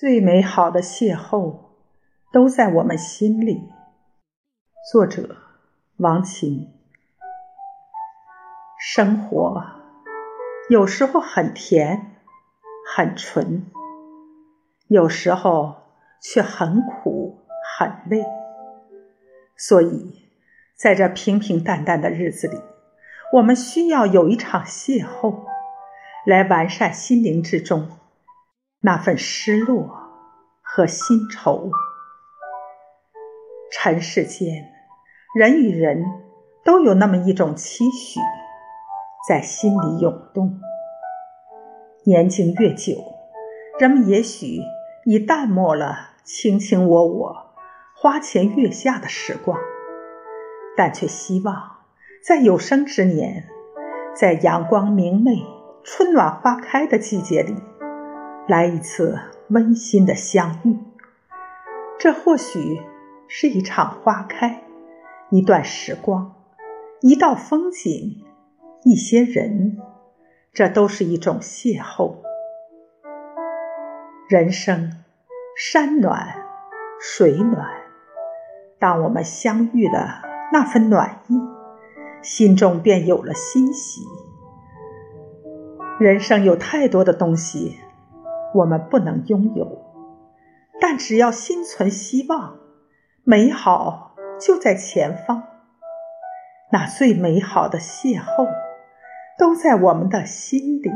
最美好的邂逅都在我们心里。作者：王琴。生活有时候很甜，很纯；有时候却很苦，很累。所以，在这平平淡淡的日子里，我们需要有一场邂逅，来完善心灵之中。那份失落和新愁，尘世间人与人都有那么一种期许，在心里涌动。年经越久，人们也许已淡漠了卿卿我我、花前月下的时光，但却希望在有生之年，在阳光明媚、春暖花开的季节里。来一次温馨的相遇，这或许是一场花开，一段时光，一道风景，一些人，这都是一种邂逅。人生山暖水暖，当我们相遇了那份暖意，心中便有了欣喜。人生有太多的东西。我们不能拥有，但只要心存希望，美好就在前方。那最美好的邂逅，都在我们的心里。